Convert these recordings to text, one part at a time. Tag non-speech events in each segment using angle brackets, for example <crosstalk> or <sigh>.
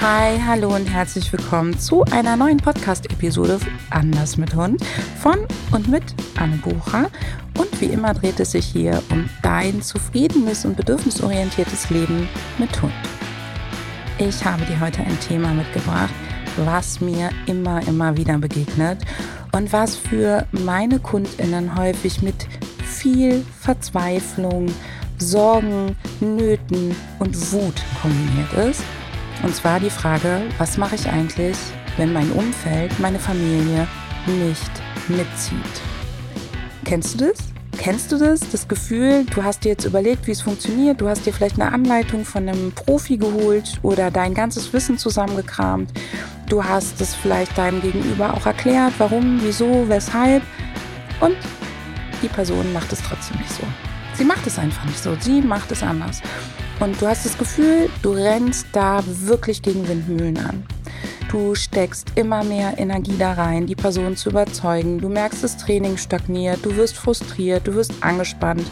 Hi, hallo und herzlich willkommen zu einer neuen Podcast-Episode Anders mit Hund von und mit Anne Bucher. Und wie immer dreht es sich hier um dein zufriedenes und bedürfnisorientiertes Leben mit Hund. Ich habe dir heute ein Thema mitgebracht, was mir immer, immer wieder begegnet und was für meine KundInnen häufig mit viel Verzweiflung, Sorgen, Nöten und Wut kombiniert ist. Und zwar die Frage, was mache ich eigentlich, wenn mein Umfeld, meine Familie nicht mitzieht? Kennst du das? Kennst du das? Das Gefühl, du hast dir jetzt überlegt, wie es funktioniert, du hast dir vielleicht eine Anleitung von einem Profi geholt oder dein ganzes Wissen zusammengekramt. Du hast es vielleicht deinem Gegenüber auch erklärt, warum, wieso, weshalb. Und die Person macht es trotzdem nicht so. Sie macht es einfach nicht so. Sie macht es anders. Und du hast das Gefühl, du rennst da wirklich gegen Windmühlen an. Du steckst immer mehr Energie da rein, die Person zu überzeugen. Du merkst, das Training stagniert, du wirst frustriert, du wirst angespannt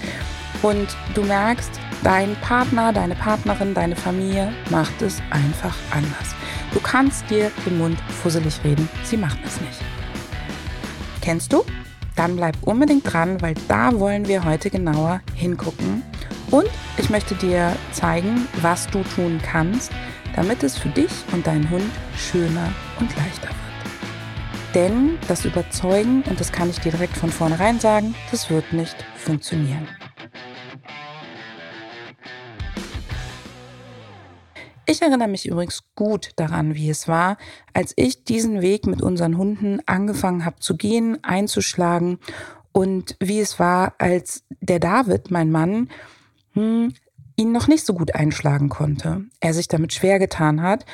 und du merkst, dein Partner, deine Partnerin, deine Familie macht es einfach anders. Du kannst dir den Mund fusselig reden, sie machen es nicht. Kennst du? Dann bleib unbedingt dran, weil da wollen wir heute genauer hingucken. Und ich möchte dir zeigen, was du tun kannst, damit es für dich und deinen Hund schöner und leichter wird. Denn das Überzeugen, und das kann ich dir direkt von vornherein sagen, das wird nicht funktionieren. Ich erinnere mich übrigens gut daran, wie es war, als ich diesen Weg mit unseren Hunden angefangen habe zu gehen, einzuschlagen und wie es war, als der David, mein Mann, hm, ihn noch nicht so gut einschlagen konnte. Er sich damit schwer getan hat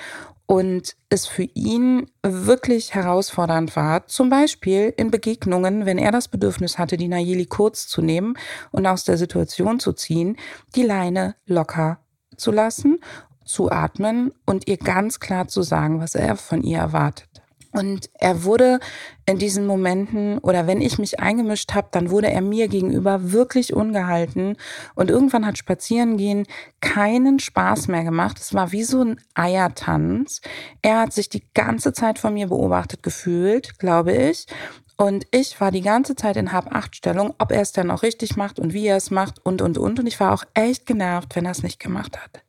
und es für ihn wirklich herausfordernd war, zum Beispiel in Begegnungen, wenn er das Bedürfnis hatte, die Nayeli kurz zu nehmen und aus der Situation zu ziehen, die Leine locker zu lassen zu atmen und ihr ganz klar zu sagen, was er von ihr erwartet. Und er wurde in diesen Momenten oder wenn ich mich eingemischt habe, dann wurde er mir gegenüber wirklich ungehalten und irgendwann hat Spazierengehen keinen Spaß mehr gemacht. Es war wie so ein Eiertanz. Er hat sich die ganze Zeit von mir beobachtet gefühlt, glaube ich. Und ich war die ganze Zeit in Hab-Acht-Stellung, ob er es denn auch richtig macht und wie er es macht und, und, und. Und ich war auch echt genervt, wenn er es nicht gemacht hat.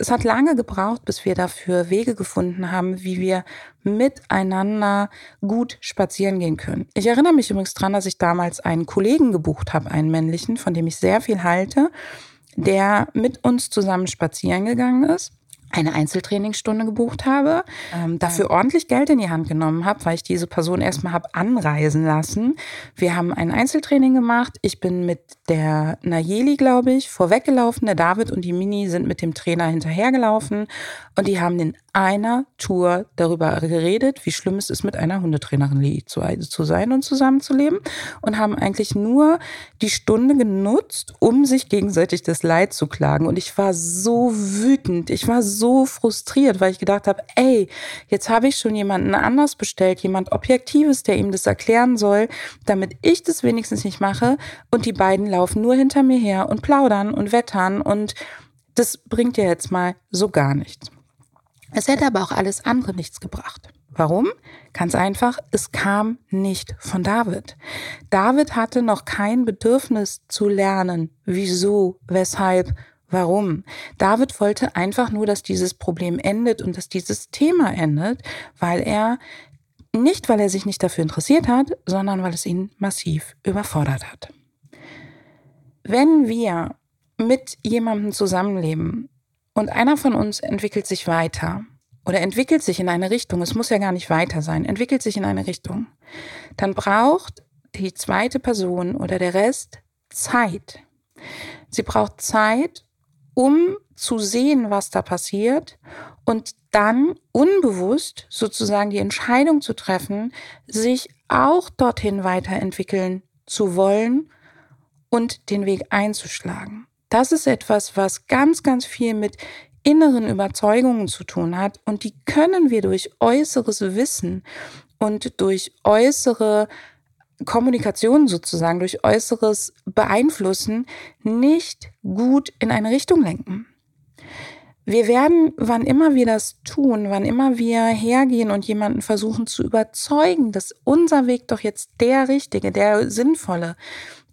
Es hat lange gebraucht, bis wir dafür Wege gefunden haben, wie wir miteinander gut spazieren gehen können. Ich erinnere mich übrigens dran, dass ich damals einen Kollegen gebucht habe, einen männlichen, von dem ich sehr viel halte, der mit uns zusammen spazieren gegangen ist eine Einzeltrainingsstunde gebucht habe, ähm, dafür ordentlich Geld in die Hand genommen habe, weil ich diese Person erstmal habe anreisen lassen. Wir haben ein Einzeltraining gemacht. Ich bin mit der Nayeli, glaube ich, vorweggelaufen. Der David und die Mini sind mit dem Trainer hinterhergelaufen und die haben in einer Tour darüber geredet, wie schlimm es ist, mit einer Hundetrainerin zu, sein und zusammenzuleben und haben eigentlich nur die Stunde genutzt, um sich gegenseitig das Leid zu klagen. Und ich war so wütend. Ich war so so frustriert, weil ich gedacht habe, ey, jetzt habe ich schon jemanden anders bestellt, jemand Objektives, der ihm das erklären soll, damit ich das wenigstens nicht mache. Und die beiden laufen nur hinter mir her und plaudern und wettern und das bringt ja jetzt mal so gar nichts. Es hätte aber auch alles andere nichts gebracht. Warum? Ganz einfach, es kam nicht von David. David hatte noch kein Bedürfnis zu lernen, wieso, weshalb, Warum? David wollte einfach nur, dass dieses Problem endet und dass dieses Thema endet, weil er nicht, weil er sich nicht dafür interessiert hat, sondern weil es ihn massiv überfordert hat. Wenn wir mit jemandem zusammenleben und einer von uns entwickelt sich weiter oder entwickelt sich in eine Richtung, es muss ja gar nicht weiter sein, entwickelt sich in eine Richtung, dann braucht die zweite Person oder der Rest Zeit. Sie braucht Zeit, um zu sehen, was da passiert und dann unbewusst sozusagen die Entscheidung zu treffen, sich auch dorthin weiterentwickeln zu wollen und den Weg einzuschlagen. Das ist etwas, was ganz, ganz viel mit inneren Überzeugungen zu tun hat und die können wir durch äußeres Wissen und durch äußere Kommunikation sozusagen durch äußeres Beeinflussen nicht gut in eine Richtung lenken. Wir werden, wann immer wir das tun, wann immer wir hergehen und jemanden versuchen zu überzeugen, dass unser Weg doch jetzt der richtige, der sinnvolle,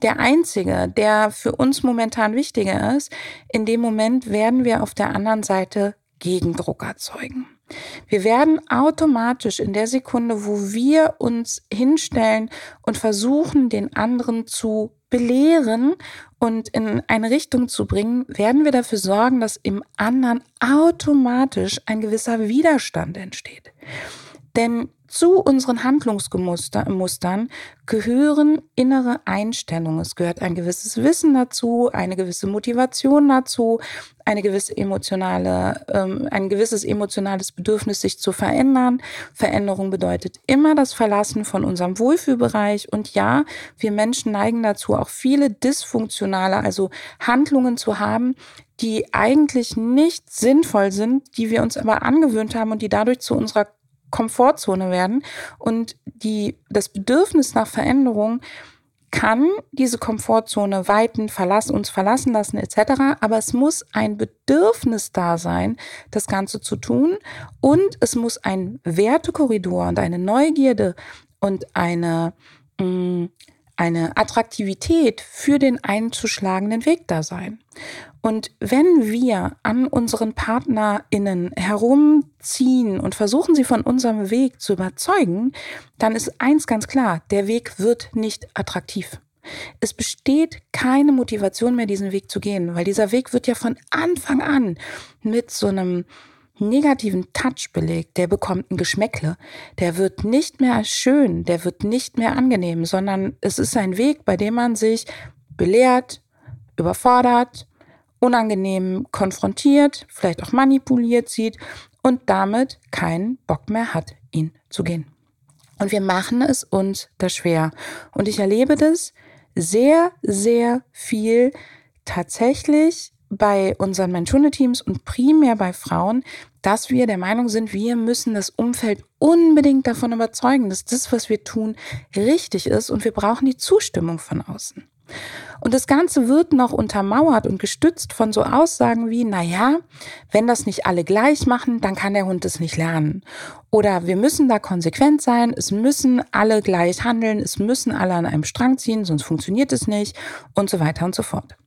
der einzige, der für uns momentan wichtiger ist, in dem Moment werden wir auf der anderen Seite Gegendruck erzeugen. Wir werden automatisch in der Sekunde, wo wir uns hinstellen und versuchen, den anderen zu belehren und in eine Richtung zu bringen, werden wir dafür sorgen, dass im anderen automatisch ein gewisser Widerstand entsteht. Denn zu unseren Handlungsmustern gehören innere Einstellungen. Es gehört ein gewisses Wissen dazu, eine gewisse Motivation dazu, eine gewisse emotionale, ähm, ein gewisses emotionales Bedürfnis, sich zu verändern. Veränderung bedeutet immer das Verlassen von unserem Wohlfühlbereich. Und ja, wir Menschen neigen dazu, auch viele dysfunktionale, also Handlungen zu haben, die eigentlich nicht sinnvoll sind, die wir uns aber angewöhnt haben und die dadurch zu unserer Komfortzone werden und die, das Bedürfnis nach Veränderung kann diese Komfortzone weiten, verlassen, uns verlassen lassen etc. Aber es muss ein Bedürfnis da sein, das Ganze zu tun und es muss ein Wertekorridor und eine Neugierde und eine mh, mm, eine Attraktivität für den einzuschlagenden Weg da sein. Und wenn wir an unseren PartnerInnen herumziehen und versuchen, sie von unserem Weg zu überzeugen, dann ist eins ganz klar, der Weg wird nicht attraktiv. Es besteht keine Motivation mehr, diesen Weg zu gehen, weil dieser Weg wird ja von Anfang an mit so einem negativen Touch belegt, der bekommt ein Geschmäckle. Der wird nicht mehr schön, der wird nicht mehr angenehm, sondern es ist ein Weg, bei dem man sich belehrt, überfordert, unangenehm konfrontiert, vielleicht auch manipuliert sieht und damit keinen Bock mehr hat, ihn zu gehen. Und wir machen es uns da schwer. Und ich erlebe das sehr, sehr viel tatsächlich bei unseren Menschune-Teams und primär bei Frauen, dass wir der Meinung sind, wir müssen das Umfeld unbedingt davon überzeugen, dass das, was wir tun, richtig ist und wir brauchen die Zustimmung von außen. Und das Ganze wird noch untermauert und gestützt von so Aussagen wie, na ja, wenn das nicht alle gleich machen, dann kann der Hund es nicht lernen. Oder wir müssen da konsequent sein, es müssen alle gleich handeln, es müssen alle an einem Strang ziehen, sonst funktioniert es nicht und so weiter und so fort.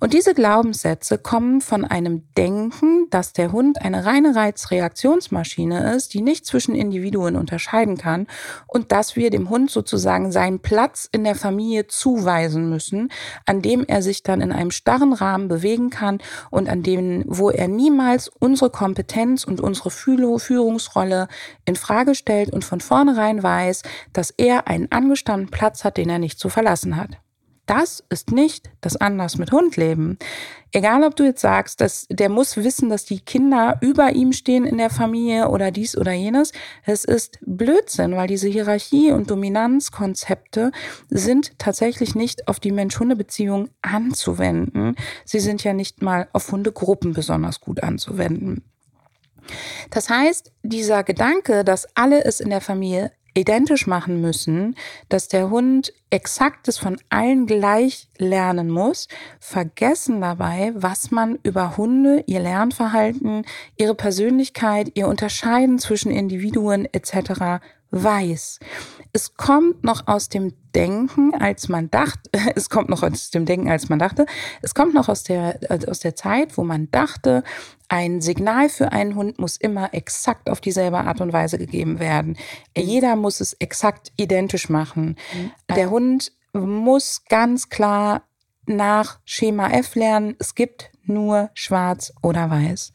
Und diese Glaubenssätze kommen von einem Denken, dass der Hund eine reine Reizreaktionsmaschine ist, die nicht zwischen Individuen unterscheiden kann und dass wir dem Hund sozusagen seinen Platz in der Familie zuweisen müssen, an dem er sich dann in einem starren Rahmen bewegen kann und an dem, wo er niemals unsere Kompetenz und unsere Führungsrolle in Frage stellt und von vornherein weiß, dass er einen angestammten Platz hat, den er nicht zu verlassen hat. Das ist nicht das Anders mit Hund leben. Egal, ob du jetzt sagst, dass der muss wissen, dass die Kinder über ihm stehen in der Familie oder dies oder jenes. Es ist Blödsinn, weil diese Hierarchie- und Dominanzkonzepte sind tatsächlich nicht auf die Mensch-Hunde-Beziehung anzuwenden. Sie sind ja nicht mal auf Hundegruppen besonders gut anzuwenden. Das heißt, dieser Gedanke, dass alle es in der Familie identisch machen müssen, dass der Hund exaktes von allen gleich lernen muss, vergessen dabei, was man über Hunde, ihr Lernverhalten, ihre Persönlichkeit, ihr Unterscheiden zwischen Individuen etc. weiß. Es kommt noch aus dem Denken, als man dachte, <laughs> es kommt noch aus dem Denken, als man dachte, es kommt noch aus der, aus der Zeit, wo man dachte, ein Signal für einen Hund muss immer exakt auf dieselbe Art und Weise gegeben werden. Mhm. Jeder muss es exakt identisch machen. Mhm. Der Hund muss ganz klar nach Schema F lernen. Es gibt nur schwarz oder weiß.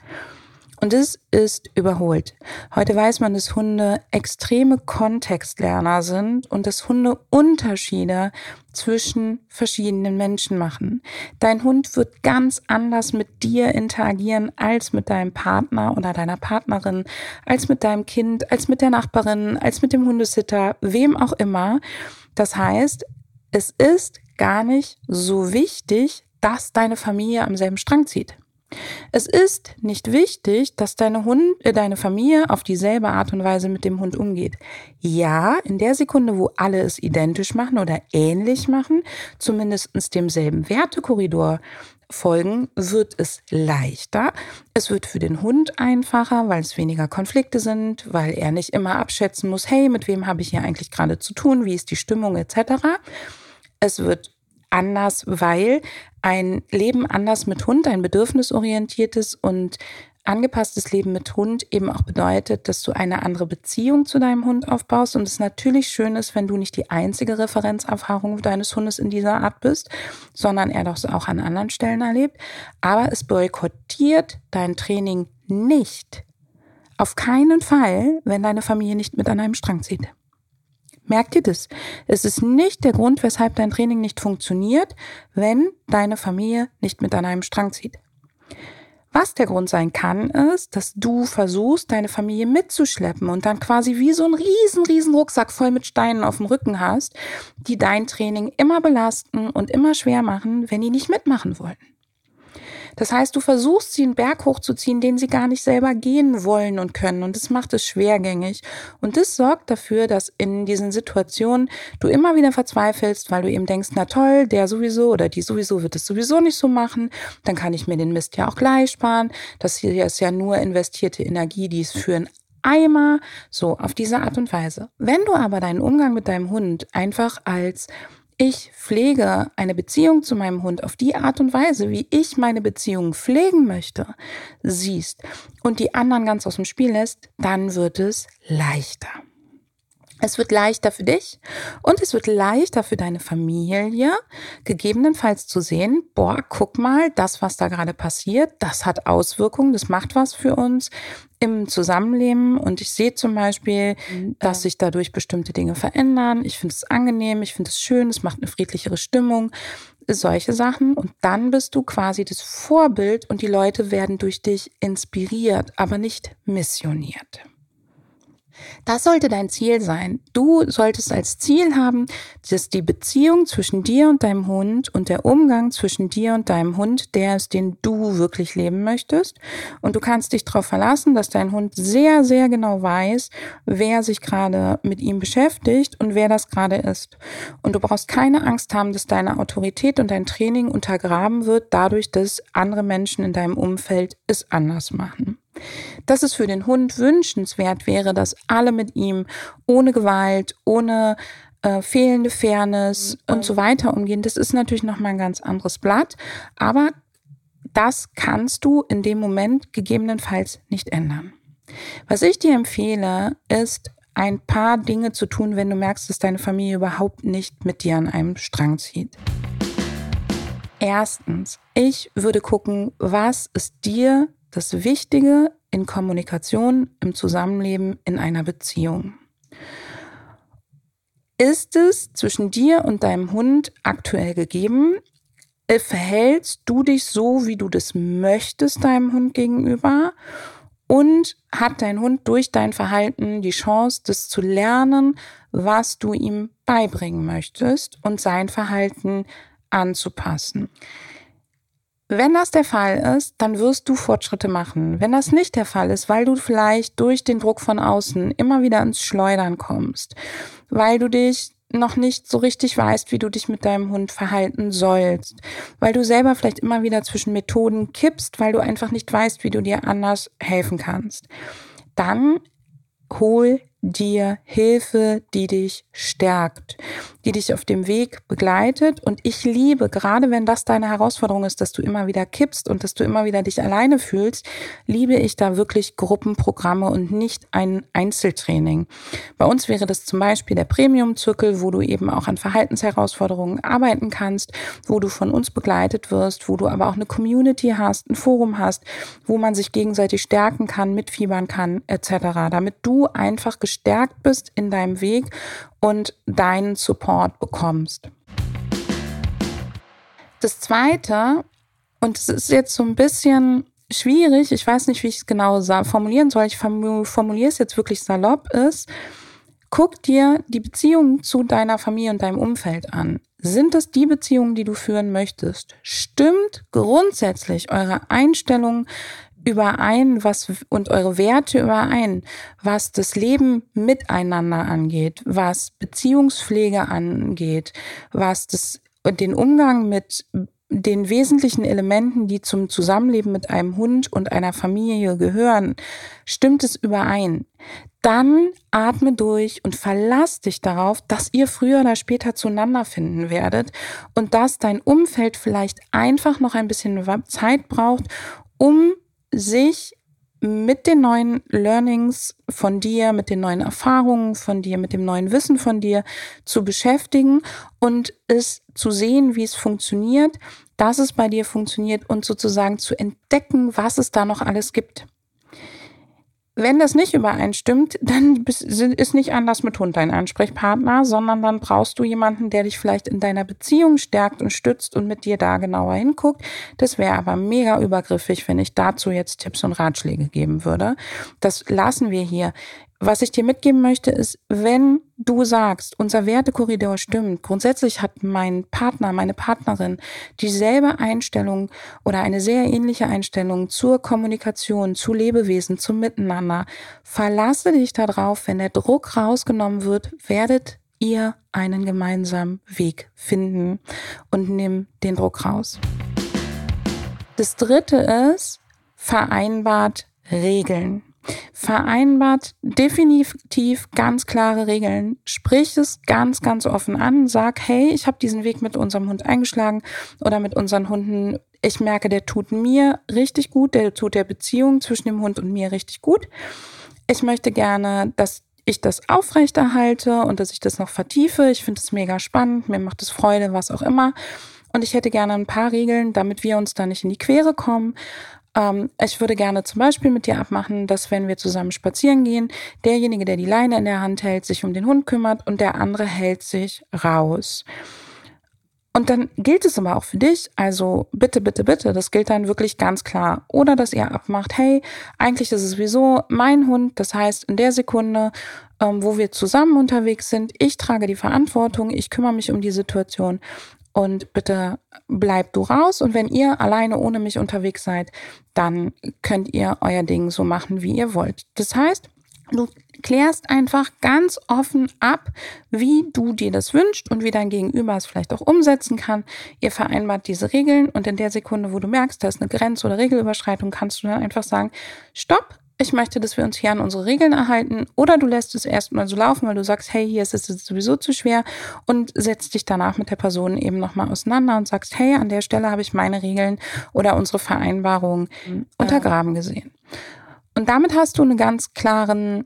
Und es ist überholt. Heute weiß man, dass Hunde extreme Kontextlerner sind und dass Hunde Unterschiede zwischen verschiedenen Menschen machen. Dein Hund wird ganz anders mit dir interagieren als mit deinem Partner oder deiner Partnerin, als mit deinem Kind, als mit der Nachbarin, als mit dem Hundesitter, wem auch immer. Das heißt, es ist gar nicht so wichtig, dass deine Familie am selben Strang zieht. Es ist nicht wichtig, dass deine Hund, äh, deine Familie auf dieselbe Art und Weise mit dem Hund umgeht. Ja, in der Sekunde, wo alle es identisch machen oder ähnlich machen, zumindest demselben Wertekorridor folgen, wird es leichter. Es wird für den Hund einfacher, weil es weniger Konflikte sind, weil er nicht immer abschätzen muss, hey, mit wem habe ich hier eigentlich gerade zu tun, wie ist die Stimmung etc. Es wird anders, weil ein Leben anders mit Hund, ein bedürfnisorientiertes und angepasstes Leben mit Hund eben auch bedeutet, dass du eine andere Beziehung zu deinem Hund aufbaust und es natürlich schön ist, wenn du nicht die einzige Referenzerfahrung deines Hundes in dieser Art bist, sondern er das auch an anderen Stellen erlebt. Aber es boykottiert dein Training nicht. Auf keinen Fall, wenn deine Familie nicht mit an einem Strang zieht. Merkt ihr das? Es ist nicht der Grund, weshalb dein Training nicht funktioniert, wenn deine Familie nicht mit an einem Strang zieht. Was der Grund sein kann, ist, dass du versuchst, deine Familie mitzuschleppen und dann quasi wie so einen riesen, riesen Rucksack voll mit Steinen auf dem Rücken hast, die dein Training immer belasten und immer schwer machen, wenn die nicht mitmachen wollen. Das heißt, du versuchst sie einen Berg hochzuziehen, den sie gar nicht selber gehen wollen und können. Und das macht es schwergängig. Und das sorgt dafür, dass in diesen Situationen du immer wieder verzweifelst, weil du eben denkst, na toll, der sowieso oder die sowieso wird es sowieso nicht so machen. Dann kann ich mir den Mist ja auch gleich sparen. Das hier ist ja nur investierte Energie, die es für ein Eimer, so auf diese Art und Weise. Wenn du aber deinen Umgang mit deinem Hund einfach als ich pflege eine Beziehung zu meinem Hund auf die Art und Weise, wie ich meine Beziehung pflegen möchte, siehst und die anderen ganz aus dem Spiel lässt, dann wird es leichter. Es wird leichter für dich und es wird leichter für deine Familie, gegebenenfalls zu sehen, boah, guck mal, das, was da gerade passiert, das hat Auswirkungen, das macht was für uns im Zusammenleben. Und ich sehe zum Beispiel, dass sich dadurch bestimmte Dinge verändern. Ich finde es angenehm, ich finde es schön, es macht eine friedlichere Stimmung, solche Sachen. Und dann bist du quasi das Vorbild und die Leute werden durch dich inspiriert, aber nicht missioniert. Das sollte dein Ziel sein. Du solltest als Ziel haben, dass die Beziehung zwischen dir und deinem Hund und der Umgang zwischen dir und deinem Hund der ist, den du wirklich leben möchtest. Und du kannst dich darauf verlassen, dass dein Hund sehr, sehr genau weiß, wer sich gerade mit ihm beschäftigt und wer das gerade ist. Und du brauchst keine Angst haben, dass deine Autorität und dein Training untergraben wird, dadurch, dass andere Menschen in deinem Umfeld es anders machen. Dass es für den Hund wünschenswert wäre, dass alle mit ihm ohne Gewalt, ohne äh, fehlende Fairness mhm. und so weiter umgehen, das ist natürlich nochmal ein ganz anderes Blatt. Aber das kannst du in dem Moment gegebenenfalls nicht ändern. Was ich dir empfehle, ist ein paar Dinge zu tun, wenn du merkst, dass deine Familie überhaupt nicht mit dir an einem Strang zieht. Erstens, ich würde gucken, was ist dir das Wichtige in Kommunikation, im Zusammenleben, in einer Beziehung. Ist es zwischen dir und deinem Hund aktuell gegeben? Verhältst du dich so, wie du das möchtest, deinem Hund gegenüber? Und hat dein Hund durch dein Verhalten die Chance, das zu lernen, was du ihm beibringen möchtest und sein Verhalten anzupassen? Wenn das der Fall ist, dann wirst du Fortschritte machen. Wenn das nicht der Fall ist, weil du vielleicht durch den Druck von außen immer wieder ins Schleudern kommst, weil du dich noch nicht so richtig weißt, wie du dich mit deinem Hund verhalten sollst, weil du selber vielleicht immer wieder zwischen Methoden kippst, weil du einfach nicht weißt, wie du dir anders helfen kannst, dann hol dir Hilfe, die dich stärkt, die dich auf dem Weg begleitet. Und ich liebe, gerade wenn das deine Herausforderung ist, dass du immer wieder kippst und dass du immer wieder dich alleine fühlst, liebe ich da wirklich Gruppenprogramme und nicht ein Einzeltraining. Bei uns wäre das zum Beispiel der Premium-Zirkel, wo du eben auch an Verhaltensherausforderungen arbeiten kannst, wo du von uns begleitet wirst, wo du aber auch eine Community hast, ein Forum hast, wo man sich gegenseitig stärken kann, mitfiebern kann, etc., damit du einfach gestärkt bist in deinem Weg und deinen Support bekommst. Das Zweite, und es ist jetzt so ein bisschen schwierig, ich weiß nicht, wie ich es genau formulieren soll, ich formuliere es jetzt wirklich salopp, ist, guck dir die Beziehungen zu deiner Familie und deinem Umfeld an. Sind es die Beziehungen, die du führen möchtest? Stimmt grundsätzlich eure Einstellung überein, was und eure Werte überein, was das Leben miteinander angeht, was Beziehungspflege angeht, was das den Umgang mit den wesentlichen Elementen, die zum Zusammenleben mit einem Hund und einer Familie gehören, stimmt es überein, dann atme durch und verlass dich darauf, dass ihr früher oder später zueinander finden werdet und dass dein Umfeld vielleicht einfach noch ein bisschen Zeit braucht, um sich mit den neuen Learnings von dir, mit den neuen Erfahrungen von dir, mit dem neuen Wissen von dir zu beschäftigen und es zu sehen, wie es funktioniert, dass es bei dir funktioniert und sozusagen zu entdecken, was es da noch alles gibt. Wenn das nicht übereinstimmt, dann ist nicht anders mit Hund dein Ansprechpartner, sondern dann brauchst du jemanden, der dich vielleicht in deiner Beziehung stärkt und stützt und mit dir da genauer hinguckt. Das wäre aber mega übergriffig, wenn ich dazu jetzt Tipps und Ratschläge geben würde. Das lassen wir hier. Was ich dir mitgeben möchte, ist, wenn du sagst, unser Wertekorridor stimmt, grundsätzlich hat mein Partner, meine Partnerin dieselbe Einstellung oder eine sehr ähnliche Einstellung zur Kommunikation, zu Lebewesen, zum Miteinander, verlasse dich darauf, wenn der Druck rausgenommen wird, werdet ihr einen gemeinsamen Weg finden und nimm den Druck raus. Das dritte ist, vereinbart Regeln. Vereinbart definitiv ganz klare Regeln. Sprich es ganz, ganz offen an. Sag, hey, ich habe diesen Weg mit unserem Hund eingeschlagen oder mit unseren Hunden. Ich merke, der tut mir richtig gut, der tut der Beziehung zwischen dem Hund und mir richtig gut. Ich möchte gerne, dass ich das aufrechterhalte und dass ich das noch vertiefe. Ich finde es mega spannend, mir macht es Freude, was auch immer. Und ich hätte gerne ein paar Regeln, damit wir uns da nicht in die Quere kommen. Ähm, ich würde gerne zum Beispiel mit dir abmachen, dass wenn wir zusammen spazieren gehen, derjenige, der die Leine in der Hand hält, sich um den Hund kümmert und der andere hält sich raus. Und dann gilt es aber auch für dich, also bitte, bitte, bitte, das gilt dann wirklich ganz klar. Oder dass ihr abmacht, hey, eigentlich ist es sowieso mein Hund, das heißt, in der Sekunde, ähm, wo wir zusammen unterwegs sind, ich trage die Verantwortung, ich kümmere mich um die Situation und bitte bleibt du raus. Und wenn ihr alleine ohne mich unterwegs seid, dann könnt ihr euer Ding so machen, wie ihr wollt. Das heißt, du klärst einfach ganz offen ab, wie du dir das wünschst und wie dein Gegenüber es vielleicht auch umsetzen kann. Ihr vereinbart diese Regeln und in der Sekunde, wo du merkst, da ist eine Grenze oder Regelüberschreitung, kannst du dann einfach sagen, stopp, ich möchte, dass wir uns hier an unsere Regeln erhalten oder du lässt es erstmal so laufen, weil du sagst, hey, hier ist es sowieso zu schwer und setzt dich danach mit der Person eben nochmal auseinander und sagst, hey, an der Stelle habe ich meine Regeln oder unsere Vereinbarung mhm. untergraben gesehen. Und damit hast du einen ganz klaren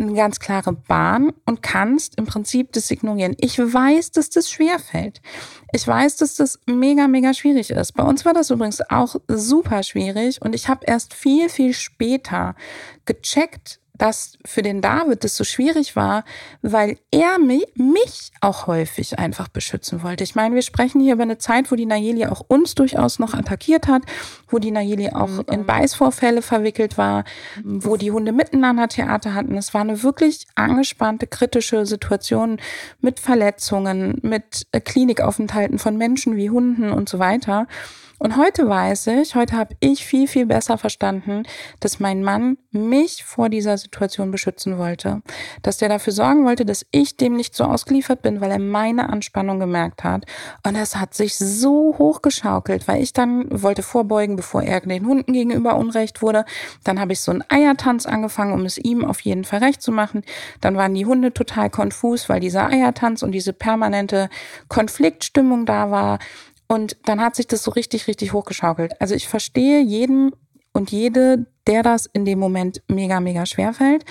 eine ganz klare Bahn und kannst im Prinzip das ignorieren. Ich weiß, dass das schwer fällt. Ich weiß, dass das mega, mega schwierig ist. Bei uns war das übrigens auch super schwierig und ich habe erst viel, viel später gecheckt, dass für den David das so schwierig war, weil er mich, mich auch häufig einfach beschützen wollte. Ich meine, wir sprechen hier über eine Zeit, wo die Nayeli auch uns durchaus noch attackiert hat, wo die Nayeli auch mhm. in Beißvorfälle verwickelt war, wo die Hunde miteinander Theater hatten. Es war eine wirklich angespannte, kritische Situation mit Verletzungen, mit Klinikaufenthalten von Menschen wie Hunden und so weiter. Und heute weiß ich, heute habe ich viel, viel besser verstanden, dass mein Mann mich vor dieser Situation beschützen wollte. Dass der dafür sorgen wollte, dass ich dem nicht so ausgeliefert bin, weil er meine Anspannung gemerkt hat. Und das hat sich so hochgeschaukelt, weil ich dann wollte vorbeugen, bevor er den Hunden gegenüber unrecht wurde. Dann habe ich so einen Eiertanz angefangen, um es ihm auf jeden Fall recht zu machen. Dann waren die Hunde total konfus, weil dieser Eiertanz und diese permanente Konfliktstimmung da war. Und dann hat sich das so richtig, richtig hochgeschaukelt. Also ich verstehe jeden und jede, der das in dem Moment mega, mega schwer fällt.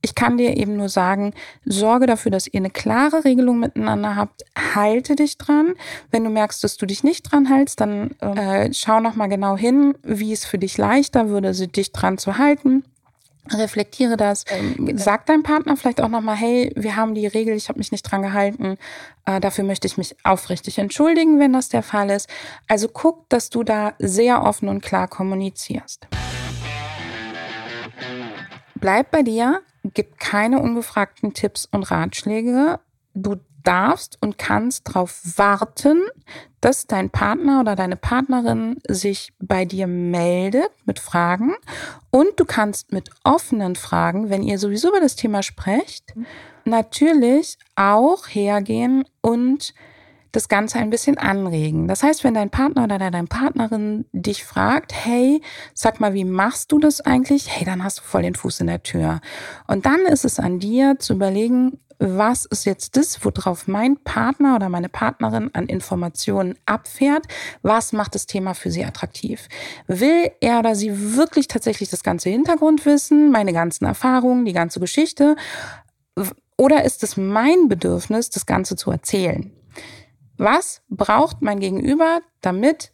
Ich kann dir eben nur sagen, sorge dafür, dass ihr eine klare Regelung miteinander habt. Halte dich dran. Wenn du merkst, dass du dich nicht dran hältst, dann äh, schau noch mal genau hin, wie es für dich leichter würde, dich dran zu halten reflektiere das. Ähm, sag deinem Partner vielleicht auch nochmal, hey, wir haben die Regel, ich habe mich nicht dran gehalten. Äh, dafür möchte ich mich aufrichtig entschuldigen, wenn das der Fall ist. Also guck, dass du da sehr offen und klar kommunizierst. Bleib bei dir, gib keine ungefragten Tipps und Ratschläge. Du darfst und kannst darauf warten, dass dein Partner oder deine Partnerin sich bei dir meldet mit Fragen und du kannst mit offenen Fragen, wenn ihr sowieso über das Thema sprecht, natürlich auch hergehen und das Ganze ein bisschen anregen. Das heißt, wenn dein Partner oder deine Partnerin dich fragt, hey, sag mal, wie machst du das eigentlich? Hey, dann hast du voll den Fuß in der Tür. Und dann ist es an dir zu überlegen, was ist jetzt das, worauf mein Partner oder meine Partnerin an Informationen abfährt? Was macht das Thema für sie attraktiv? Will er oder sie wirklich tatsächlich das ganze Hintergrundwissen, meine ganzen Erfahrungen, die ganze Geschichte? Oder ist es mein Bedürfnis, das Ganze zu erzählen? Was braucht mein Gegenüber, damit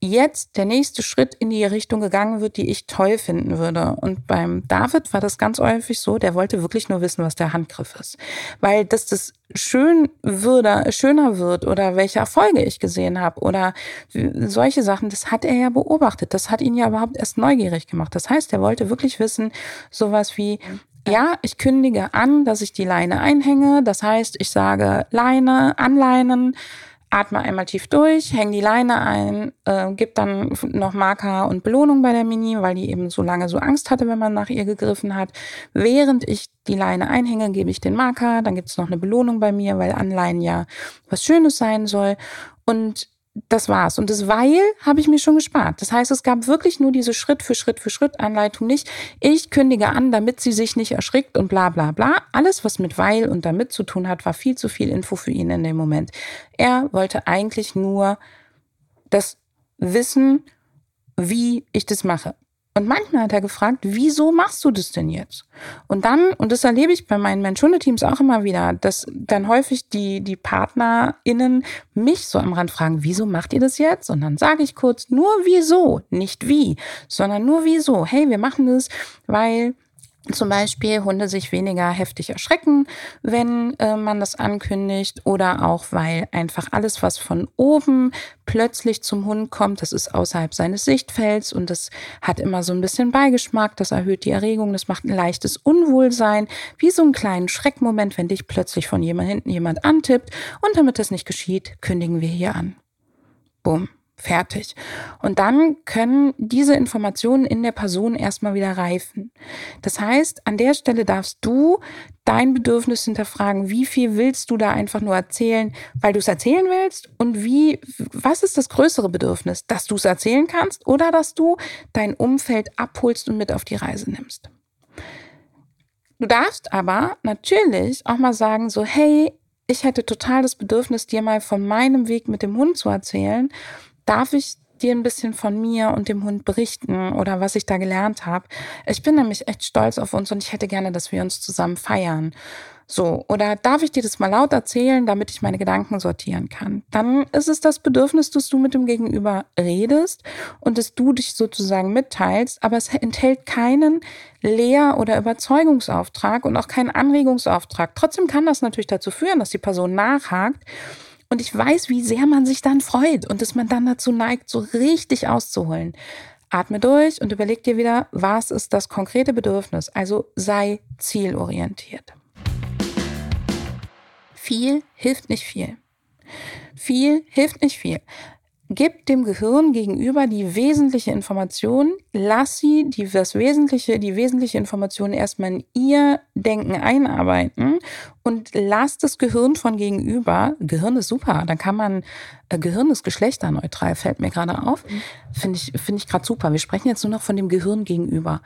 jetzt der nächste Schritt in die Richtung gegangen wird, die ich toll finden würde. Und beim David war das ganz häufig so, der wollte wirklich nur wissen, was der Handgriff ist. Weil dass das schön würde, schöner wird oder welche Erfolge ich gesehen habe oder solche Sachen, das hat er ja beobachtet. Das hat ihn ja überhaupt erst neugierig gemacht. Das heißt, er wollte wirklich wissen, sowas wie, ja, ich kündige an, dass ich die Leine einhänge. Das heißt, ich sage Leine, anleinen, atme einmal tief durch, häng die Leine ein, äh, gib dann noch Marker und Belohnung bei der Mini, weil die eben so lange so Angst hatte, wenn man nach ihr gegriffen hat. Während ich die Leine einhänge, gebe ich den Marker, dann gibt es noch eine Belohnung bei mir, weil Anleihen ja was Schönes sein soll. Und das war's. Und das Weil habe ich mir schon gespart. Das heißt, es gab wirklich nur diese Schritt für Schritt für Schritt Anleitung nicht. Ich kündige an, damit sie sich nicht erschrickt und bla bla bla. Alles, was mit Weil und damit zu tun hat, war viel zu viel Info für ihn in dem Moment. Er wollte eigentlich nur das Wissen, wie ich das mache. Und manchmal hat er gefragt, wieso machst du das denn jetzt? Und dann, und das erlebe ich bei meinen Menschunde-Teams auch immer wieder, dass dann häufig die, die PartnerInnen mich so am Rand fragen, wieso macht ihr das jetzt? Und dann sage ich kurz, nur wieso, nicht wie, sondern nur wieso. Hey, wir machen das, weil zum Beispiel Hunde sich weniger heftig erschrecken, wenn äh, man das ankündigt oder auch weil einfach alles, was von oben plötzlich zum Hund kommt, das ist außerhalb seines Sichtfelds und das hat immer so ein bisschen Beigeschmack, das erhöht die Erregung, das macht ein leichtes Unwohlsein, wie so einen kleinen Schreckmoment, wenn dich plötzlich von jemand hinten jemand antippt und damit das nicht geschieht, kündigen wir hier an. Bumm. Fertig. Und dann können diese Informationen in der Person erstmal wieder reifen. Das heißt, an der Stelle darfst du dein Bedürfnis hinterfragen, wie viel willst du da einfach nur erzählen, weil du es erzählen willst und wie, was ist das größere Bedürfnis, dass du es erzählen kannst oder dass du dein Umfeld abholst und mit auf die Reise nimmst. Du darfst aber natürlich auch mal sagen, so, hey, ich hätte total das Bedürfnis, dir mal von meinem Weg mit dem Hund zu erzählen darf ich dir ein bisschen von mir und dem Hund berichten oder was ich da gelernt habe. Ich bin nämlich echt stolz auf uns und ich hätte gerne, dass wir uns zusammen feiern. So, oder darf ich dir das mal laut erzählen, damit ich meine Gedanken sortieren kann? Dann ist es das Bedürfnis, dass du mit dem Gegenüber redest und dass du dich sozusagen mitteilst, aber es enthält keinen Lehr- oder Überzeugungsauftrag und auch keinen Anregungsauftrag. Trotzdem kann das natürlich dazu führen, dass die Person nachhakt und ich weiß, wie sehr man sich dann freut und dass man dann dazu neigt, so richtig auszuholen. Atme durch und überleg dir wieder, was ist das konkrete Bedürfnis. Also sei zielorientiert. Viel hilft nicht viel. Viel hilft nicht viel. Gib dem Gehirn gegenüber die wesentliche Information, lass sie die, das wesentliche, die wesentliche Information erstmal in ihr Denken einarbeiten und lass das Gehirn von gegenüber, Gehirn ist super, dann kann man, äh, Gehirn ist geschlechterneutral, fällt mir gerade auf, finde ich, finde ich gerade super. Wir sprechen jetzt nur noch von dem Gehirn gegenüber.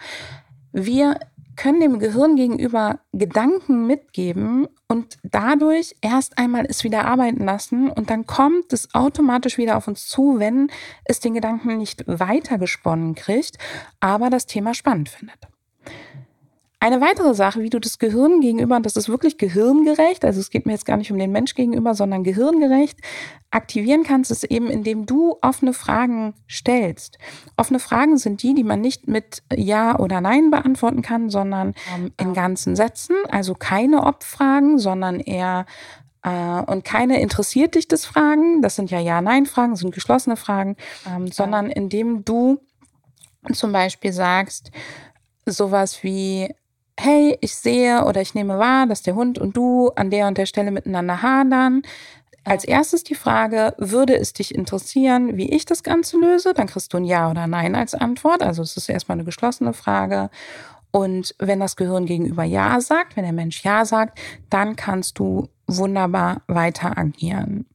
Wir können dem Gehirn gegenüber Gedanken mitgeben und dadurch erst einmal es wieder arbeiten lassen und dann kommt es automatisch wieder auf uns zu, wenn es den Gedanken nicht weitergesponnen kriegt, aber das Thema spannend findet. Eine weitere Sache, wie du das Gehirn gegenüber, und das ist wirklich gehirngerecht, also es geht mir jetzt gar nicht um den Mensch gegenüber, sondern gehirngerecht, aktivieren kannst, ist eben, indem du offene Fragen stellst. Offene Fragen sind die, die man nicht mit Ja oder Nein beantworten kann, sondern ähm, in ganzen Sätzen, also keine Ob-Fragen, sondern eher äh, und keine interessiert dich das Fragen, das sind ja Ja-Nein-Fragen, sind geschlossene Fragen, ähm, sondern indem du zum Beispiel sagst, sowas wie, hey, ich sehe oder ich nehme wahr, dass der Hund und du an der und der Stelle miteinander hadern. Als erstes die Frage, würde es dich interessieren, wie ich das Ganze löse? Dann kriegst du ein Ja oder Nein als Antwort. Also es ist erstmal eine geschlossene Frage. Und wenn das Gehirn gegenüber Ja sagt, wenn der Mensch Ja sagt, dann kannst du wunderbar weiter agieren.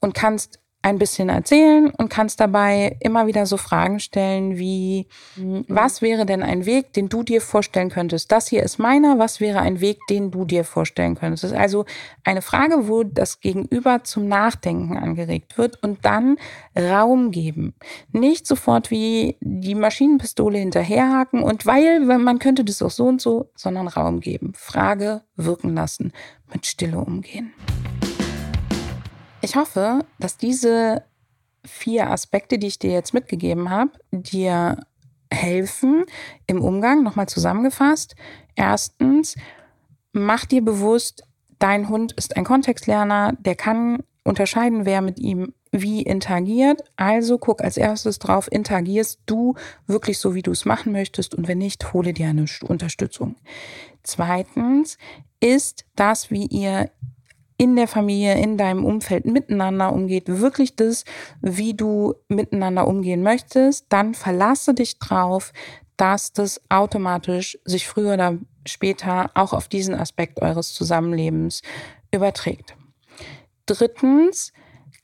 und kannst ein bisschen erzählen und kannst dabei immer wieder so Fragen stellen wie, mhm. was wäre denn ein Weg, den du dir vorstellen könntest? Das hier ist meiner, was wäre ein Weg, den du dir vorstellen könntest? Das ist also eine Frage, wo das Gegenüber zum Nachdenken angeregt wird und dann Raum geben. Nicht sofort wie die Maschinenpistole hinterherhaken und weil man könnte das auch so und so, sondern Raum geben. Frage wirken lassen, mit Stille umgehen. Ich hoffe, dass diese vier Aspekte, die ich dir jetzt mitgegeben habe, dir helfen im Umgang. Nochmal zusammengefasst. Erstens, mach dir bewusst, dein Hund ist ein Kontextlerner, der kann unterscheiden, wer mit ihm wie interagiert. Also guck als erstes drauf, interagierst du wirklich so, wie du es machen möchtest und wenn nicht, hole dir eine Unterstützung. Zweitens ist das, wie ihr in der Familie, in deinem Umfeld miteinander umgeht, wirklich das, wie du miteinander umgehen möchtest, dann verlasse dich drauf, dass das automatisch sich früher oder später auch auf diesen Aspekt eures Zusammenlebens überträgt. Drittens,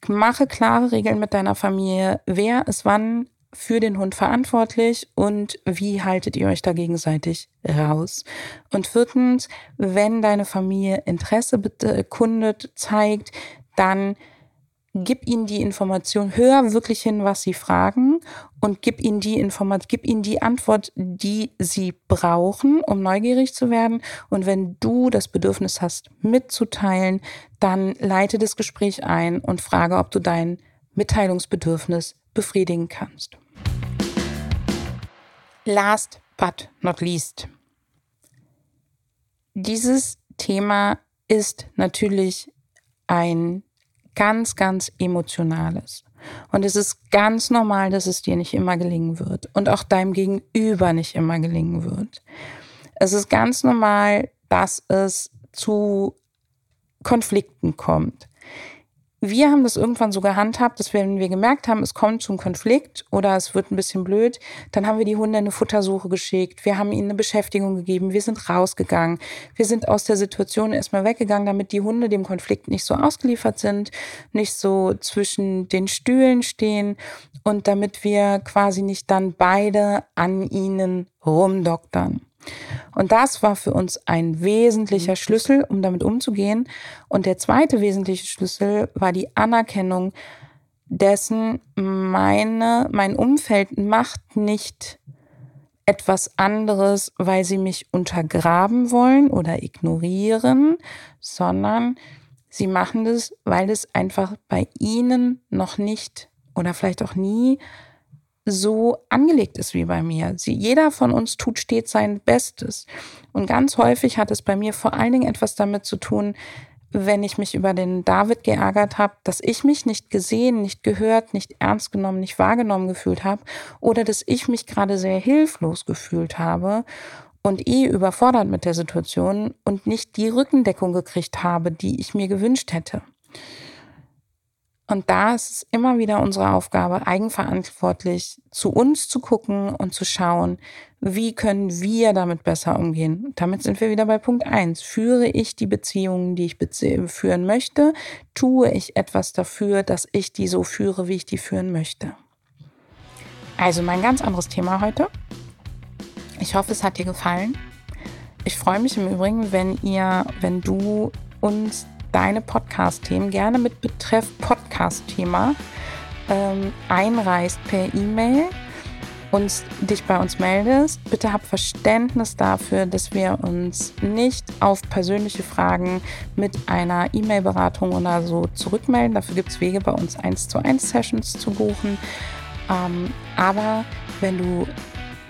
mache klare Regeln mit deiner Familie. Wer ist wann für den Hund verantwortlich und wie haltet ihr euch da gegenseitig raus? Und viertens, wenn deine Familie Interesse bekundet, zeigt, dann gib ihnen die Information, hör wirklich hin, was sie fragen und gib ihnen die Information, gib ihnen die Antwort, die sie brauchen, um neugierig zu werden. Und wenn du das Bedürfnis hast, mitzuteilen, dann leite das Gespräch ein und frage, ob du dein Mitteilungsbedürfnis befriedigen kannst. Last but not least. Dieses Thema ist natürlich ein ganz, ganz emotionales. Und es ist ganz normal, dass es dir nicht immer gelingen wird und auch deinem Gegenüber nicht immer gelingen wird. Es ist ganz normal, dass es zu Konflikten kommt. Wir haben das irgendwann so gehandhabt, dass wenn wir gemerkt haben, es kommt zum Konflikt oder es wird ein bisschen blöd, dann haben wir die Hunde eine Futtersuche geschickt. Wir haben ihnen eine Beschäftigung gegeben. Wir sind rausgegangen. Wir sind aus der Situation erstmal weggegangen, damit die Hunde dem Konflikt nicht so ausgeliefert sind, nicht so zwischen den Stühlen stehen und damit wir quasi nicht dann beide an ihnen rumdoktern. Und das war für uns ein wesentlicher Schlüssel, um damit umzugehen. Und der zweite wesentliche Schlüssel war die Anerkennung dessen, meine, mein Umfeld macht nicht etwas anderes, weil sie mich untergraben wollen oder ignorieren, sondern sie machen das, weil es einfach bei ihnen noch nicht oder vielleicht auch nie so angelegt ist wie bei mir. Sie, jeder von uns tut stets sein Bestes. Und ganz häufig hat es bei mir vor allen Dingen etwas damit zu tun, wenn ich mich über den David geärgert habe, dass ich mich nicht gesehen, nicht gehört, nicht ernst genommen, nicht wahrgenommen gefühlt habe oder dass ich mich gerade sehr hilflos gefühlt habe und eh überfordert mit der Situation und nicht die Rückendeckung gekriegt habe, die ich mir gewünscht hätte. Und da ist es immer wieder unsere Aufgabe, eigenverantwortlich zu uns zu gucken und zu schauen, wie können wir damit besser umgehen. Damit sind wir wieder bei Punkt eins. Führe ich die Beziehungen, die ich führen möchte? Tue ich etwas dafür, dass ich die so führe, wie ich die führen möchte? Also mein ganz anderes Thema heute. Ich hoffe, es hat dir gefallen. Ich freue mich im Übrigen, wenn ihr, wenn du uns deine Podcast-Themen gerne mit Betreff Podcast-Thema ähm, einreichst per E-Mail und dich bei uns meldest. Bitte hab Verständnis dafür, dass wir uns nicht auf persönliche Fragen mit einer E-Mail-Beratung oder so zurückmelden. Dafür gibt es Wege, bei uns 1 zu 1 Sessions zu buchen. Ähm, aber wenn du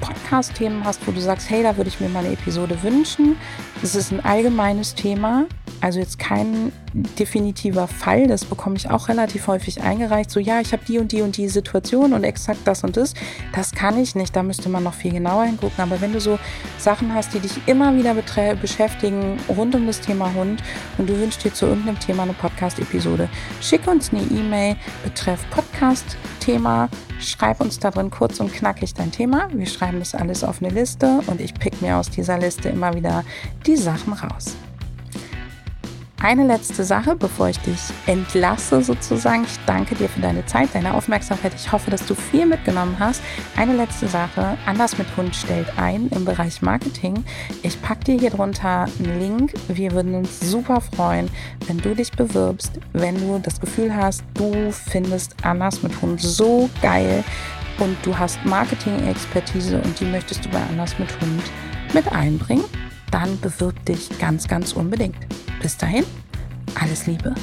Podcast-Themen hast, wo du sagst, hey, da würde ich mir mal eine Episode wünschen. Das ist ein allgemeines Thema, also jetzt kein definitiver Fall, das bekomme ich auch relativ häufig eingereicht. So, ja, ich habe die und die und die Situation und exakt das und das. Das kann ich nicht, da müsste man noch viel genauer hingucken. Aber wenn du so Sachen hast, die dich immer wieder beschäftigen rund um das Thema Hund und du wünschst dir zu irgendeinem Thema eine Podcast-Episode, schick uns eine E-Mail betreff Podcast-Thema. Schreib uns da drin kurz und knackig dein Thema. Wir schreiben das alles auf eine Liste und ich pick mir aus dieser Liste immer wieder die Sachen raus. eine letzte Sache, bevor ich dich entlasse sozusagen. Ich danke dir für deine Zeit, deine Aufmerksamkeit. Ich hoffe, dass du viel mitgenommen hast. Eine letzte Sache. Anders mit Hund stellt ein im Bereich Marketing. Ich packe dir hier drunter einen Link. Wir würden uns super freuen, wenn du dich bewirbst, wenn du das Gefühl hast, du findest Anders mit Hund so geil und du hast Marketing-Expertise und die möchtest du bei Anders mit Hund mit einbringen, dann bewirb dich ganz, ganz unbedingt. Bis dahin, alles Liebe,